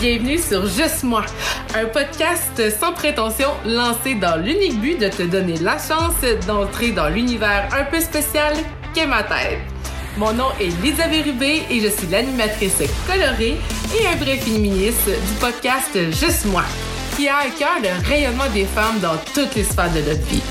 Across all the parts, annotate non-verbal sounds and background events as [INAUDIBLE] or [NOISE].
Bienvenue sur Juste moi, un podcast sans prétention lancé dans l'unique but de te donner la chance d'entrer dans l'univers un peu spécial qu'est ma tête. Mon nom est Lisa Rubé et je suis l'animatrice colorée et un vrai féministe du podcast Juste moi, qui a à cœur le rayonnement des femmes dans toutes les sphères de notre vie.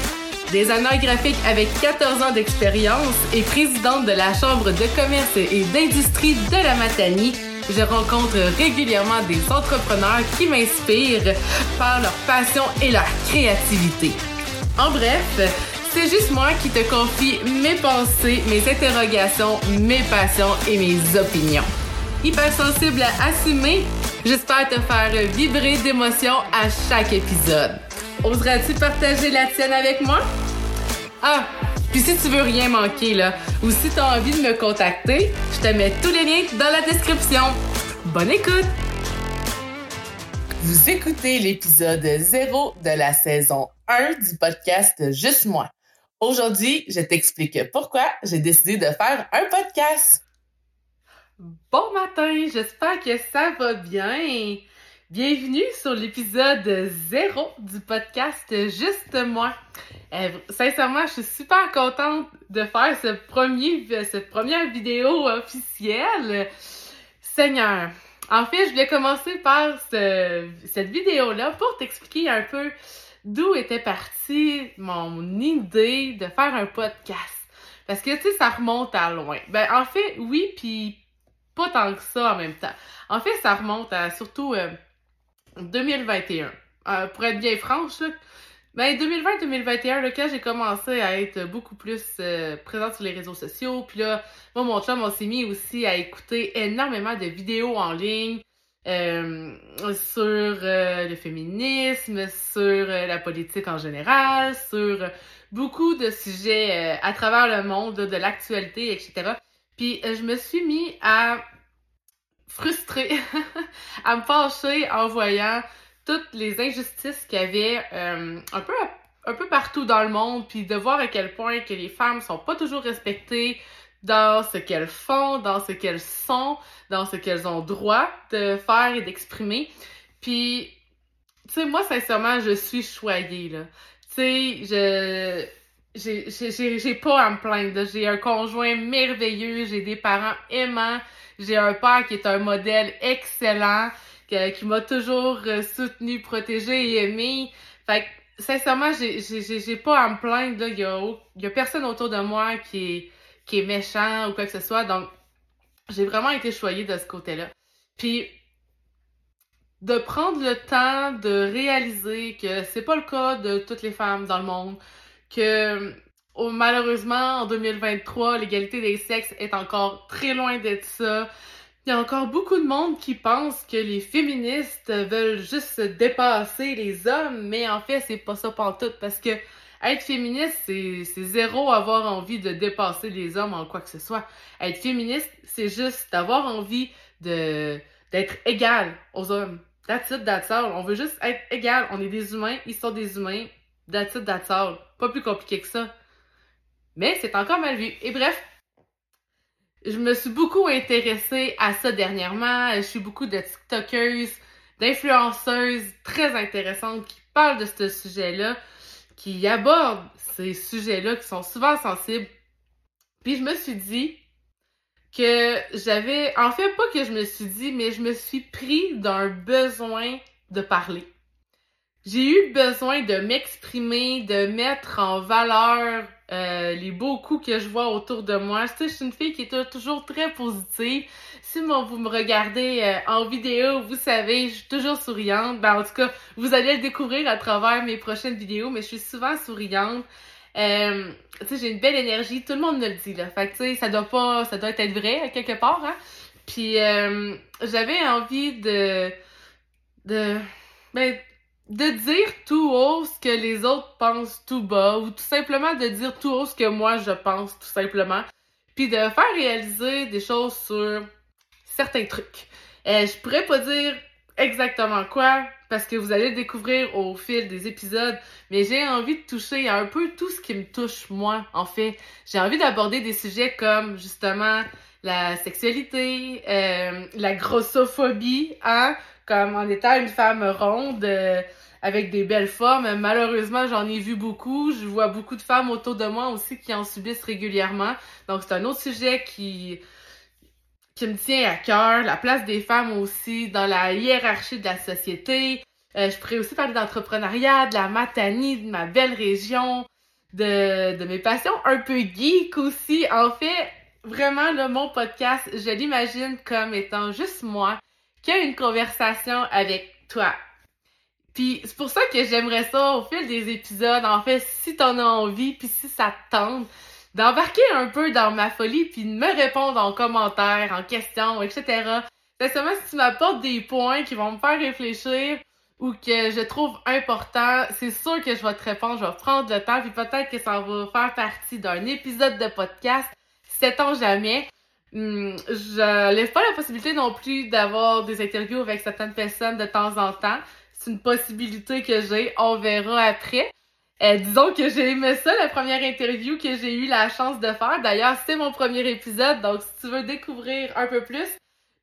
Designer graphique avec 14 ans d'expérience et présidente de la Chambre de commerce et d'industrie de la Matanie, je rencontre régulièrement des entrepreneurs qui m'inspirent par leur passion et leur créativité. En bref, c'est juste moi qui te confie mes pensées, mes interrogations, mes passions et mes opinions. Hyper sensible à assumer, j'espère te faire vibrer d'émotions à chaque épisode. Oseras-tu partager la tienne avec moi? Ah, puis si tu veux rien manquer, là, ou si tu as envie de me contacter, je te mets tous les liens dans la description. Bonne écoute! Vous écoutez l'épisode 0 de la saison 1 du podcast Juste moi. Aujourd'hui, je t'explique pourquoi j'ai décidé de faire un podcast. Bon matin, j'espère que ça va bien. Bienvenue sur l'épisode 0 du podcast Juste moi. Euh, sincèrement, je suis super contente de faire ce premier, cette première vidéo officielle. Seigneur. En fait, je voulais commencer par cette vidéo-là pour t'expliquer un peu d'où était partie mon idée de faire un podcast. Parce que, tu sais, ça remonte à loin. Ben, en fait, oui, puis pas tant que ça en même temps. En fait, ça remonte à surtout... Euh, 2021. Euh, pour être bien franche, ben 2020-2021, quand j'ai commencé à être beaucoup plus euh, présente sur les réseaux sociaux, puis là, moi, mon chum, on s'est mis aussi à écouter énormément de vidéos en ligne euh, sur le féminisme, sur la politique en général, sur beaucoup de sujets à travers le monde, de l'actualité, etc. Puis je me suis mis à frustrée [LAUGHS] à me fâcher en voyant toutes les injustices qu'il y avait euh, un peu un peu partout dans le monde, puis de voir à quel point que les femmes sont pas toujours respectées dans ce qu'elles font, dans ce qu'elles sont, dans ce qu'elles ont droit de faire et d'exprimer. Puis, tu sais, moi, sincèrement, je suis choyée, là. Tu sais, je... J'ai pas à me plaindre. J'ai un conjoint merveilleux, j'ai des parents aimants, j'ai un père qui est un modèle excellent, qui, m'a toujours euh, soutenu, protégé et aimé. Fait que, sincèrement, j'ai pas à me plaindre. Il y a, y a personne autour de moi qui est, qui est méchant ou quoi que ce soit. Donc, j'ai vraiment été choyée de ce côté-là. Puis, de prendre le temps de réaliser que c'est pas le cas de toutes les femmes dans le monde, que malheureusement, en 2023, l'égalité des sexes est encore très loin d'être ça. Il y a encore beaucoup de monde qui pense que les féministes veulent juste dépasser les hommes, mais en fait, c'est pas ça tout parce que être féministe, c'est, zéro avoir envie de dépasser les hommes en quoi que ce soit. Être féministe, c'est juste d'avoir envie de, d'être égal aux hommes. That's it, that's. On veut juste être égal. On est des humains, ils sont des humains. That's it, that's. Pas plus compliqué que ça. Mais c'est encore mal vu. Et bref, je me suis beaucoup intéressée à ça dernièrement. Je suis beaucoup de TikTokeuses, d'influenceuses très intéressantes qui parlent de ce sujet-là, qui abordent ces sujets-là qui sont souvent sensibles. Puis je me suis dit que j'avais, en fait pas que je me suis dit, mais je me suis pris d'un besoin de parler. J'ai eu besoin de m'exprimer, de mettre en valeur euh, les beaux coups que je vois autour de moi. Tu sais, je suis une fille qui est toujours très positive. Si vous me regardez euh, en vidéo, vous savez, je suis toujours souriante. Ben, en tout cas, vous allez le découvrir à travers mes prochaines vidéos, mais je suis souvent souriante. Euh, tu sais, j'ai une belle énergie. Tout le monde me le dit, là. Fait que, tu sais, ça doit pas, ça doit être vrai, quelque part, hein. Puis, j'avais envie de, de, ben, de dire tout haut ce que les autres pensent tout bas ou tout simplement de dire tout haut ce que moi je pense tout simplement puis de faire réaliser des choses sur certains trucs. Euh, je pourrais pas dire exactement quoi parce que vous allez le découvrir au fil des épisodes, mais j'ai envie de toucher un peu tout ce qui me touche moi en fait. J'ai envie d'aborder des sujets comme justement la sexualité, euh, la grossophobie, hein, comme en étant une femme ronde, euh, avec des belles formes. Malheureusement, j'en ai vu beaucoup. Je vois beaucoup de femmes autour de moi aussi qui en subissent régulièrement. Donc, c'est un autre sujet qui, qui me tient à cœur. La place des femmes aussi dans la hiérarchie de la société. Euh, je pourrais aussi parler d'entrepreneuriat, de la matanie, de ma belle région, de, de mes passions un peu geek aussi. En fait, vraiment, là, mon podcast, je l'imagine comme étant juste moi qui a une conversation avec toi. Puis c'est pour ça que j'aimerais ça au fil des épisodes, en fait, si t'en as envie, puis si ça te tente, d'embarquer un peu dans ma folie, puis de me répondre en commentaire, en questions, etc. C'est seulement si tu m'apportes des points qui vont me faire réfléchir ou que je trouve important, c'est sûr que je vais te répondre, je vais prendre le temps, puis peut-être que ça va faire partie d'un épisode de podcast, sait-on jamais. Hmm, je laisse pas la possibilité non plus d'avoir des interviews avec certaines personnes de temps en temps. C'est une possibilité que j'ai, on verra après. Euh, disons que j'ai aimé ça, la première interview que j'ai eu la chance de faire. D'ailleurs, c'est mon premier épisode, donc si tu veux découvrir un peu plus,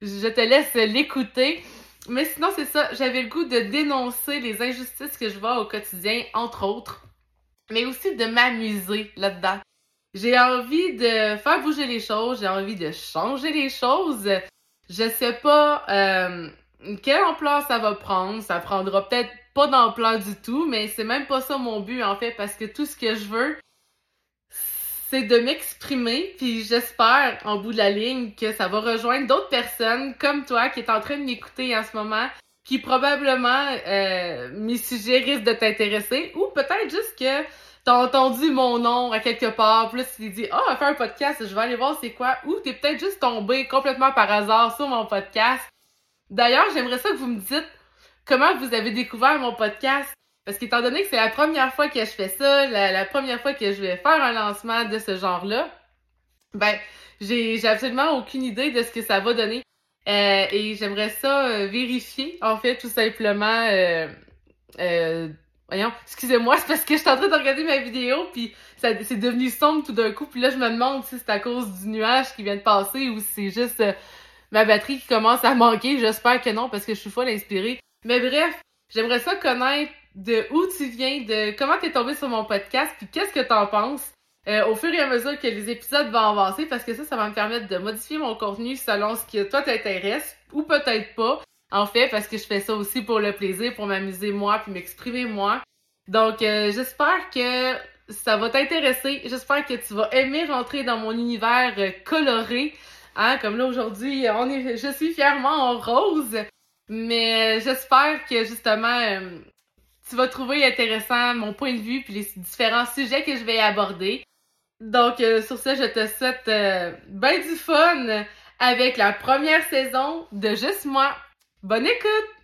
je te laisse l'écouter. Mais sinon, c'est ça, j'avais le goût de dénoncer les injustices que je vois au quotidien, entre autres, mais aussi de m'amuser là-dedans. J'ai envie de faire bouger les choses, j'ai envie de changer les choses. Je sais pas euh, quelle ampleur ça va prendre, ça prendra peut-être pas d'ampleur du tout, mais c'est même pas ça mon but en fait, parce que tout ce que je veux, c'est de m'exprimer, puis j'espère en bout de la ligne que ça va rejoindre d'autres personnes comme toi qui est en train de m'écouter en ce moment, qui probablement euh, mes sujets risquent de t'intéresser, ou peut-être juste que t'as entendu mon nom à quelque part, plus tu dis ah, oh, faire un podcast, je vais aller voir c'est quoi, ou t'es peut-être juste tombé complètement par hasard sur mon podcast. D'ailleurs, j'aimerais ça que vous me dites comment vous avez découvert mon podcast. Parce qu'étant donné que c'est la première fois que je fais ça, la, première fois que je vais faire un lancement de ce genre-là, ben, j'ai absolument aucune idée de ce que ça va donner. Euh, et j'aimerais ça euh, vérifier, en fait, tout simplement, euh, euh Voyons, excusez-moi, c'est parce que je suis en train de regarder ma vidéo, puis c'est devenu sombre tout d'un coup, puis là je me demande si c'est à cause du nuage qui vient de passer ou si c'est juste ma batterie qui commence à manquer. J'espère que non, parce que je suis folle inspirée. Mais bref, j'aimerais ça connaître de où tu viens, de comment t'es tombé sur mon podcast, puis qu'est-ce que t'en penses euh, au fur et à mesure que les épisodes vont avancer, parce que ça, ça va me permettre de modifier mon contenu selon ce qui toi t'intéresse, ou peut-être pas. En fait, parce que je fais ça aussi pour le plaisir, pour m'amuser moi, puis m'exprimer moi. Donc, euh, j'espère que ça va t'intéresser. J'espère que tu vas aimer rentrer dans mon univers euh, coloré. Hein, comme là aujourd'hui, on est, je suis fièrement en rose. Mais euh, j'espère que justement, tu vas trouver intéressant mon point de vue puis les différents sujets que je vais aborder. Donc, sur ce, je te souhaite ben du fun avec la première saison de Juste moi. Bonne écoute!